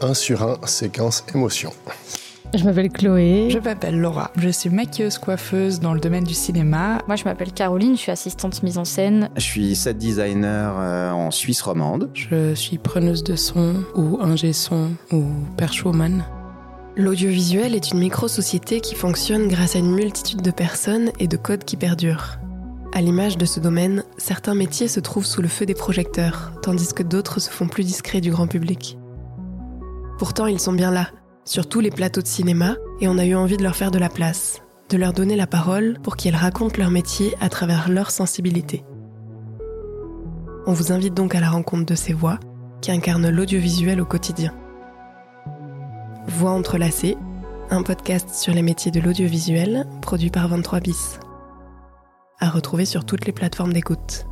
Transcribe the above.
1 sur 1 séquence émotion. Je m'appelle Chloé. Je m'appelle Laura. Je suis maquilleuse coiffeuse dans le domaine du cinéma. Moi, je m'appelle Caroline, je suis assistante mise en scène. Je suis set designer euh, en Suisse romande. Je suis preneuse de son ou ingé son ou perchwoman. L'audiovisuel est une micro-société qui fonctionne grâce à une multitude de personnes et de codes qui perdurent. À l'image de ce domaine, certains métiers se trouvent sous le feu des projecteurs, tandis que d'autres se font plus discrets du grand public. Pourtant, ils sont bien là, sur tous les plateaux de cinéma, et on a eu envie de leur faire de la place, de leur donner la parole pour qu'ils racontent leur métier à travers leur sensibilité. On vous invite donc à la rencontre de ces voix qui incarnent l'audiovisuel au quotidien. Voix entrelacées, un podcast sur les métiers de l'audiovisuel produit par 23 bis. À retrouver sur toutes les plateformes d'écoute.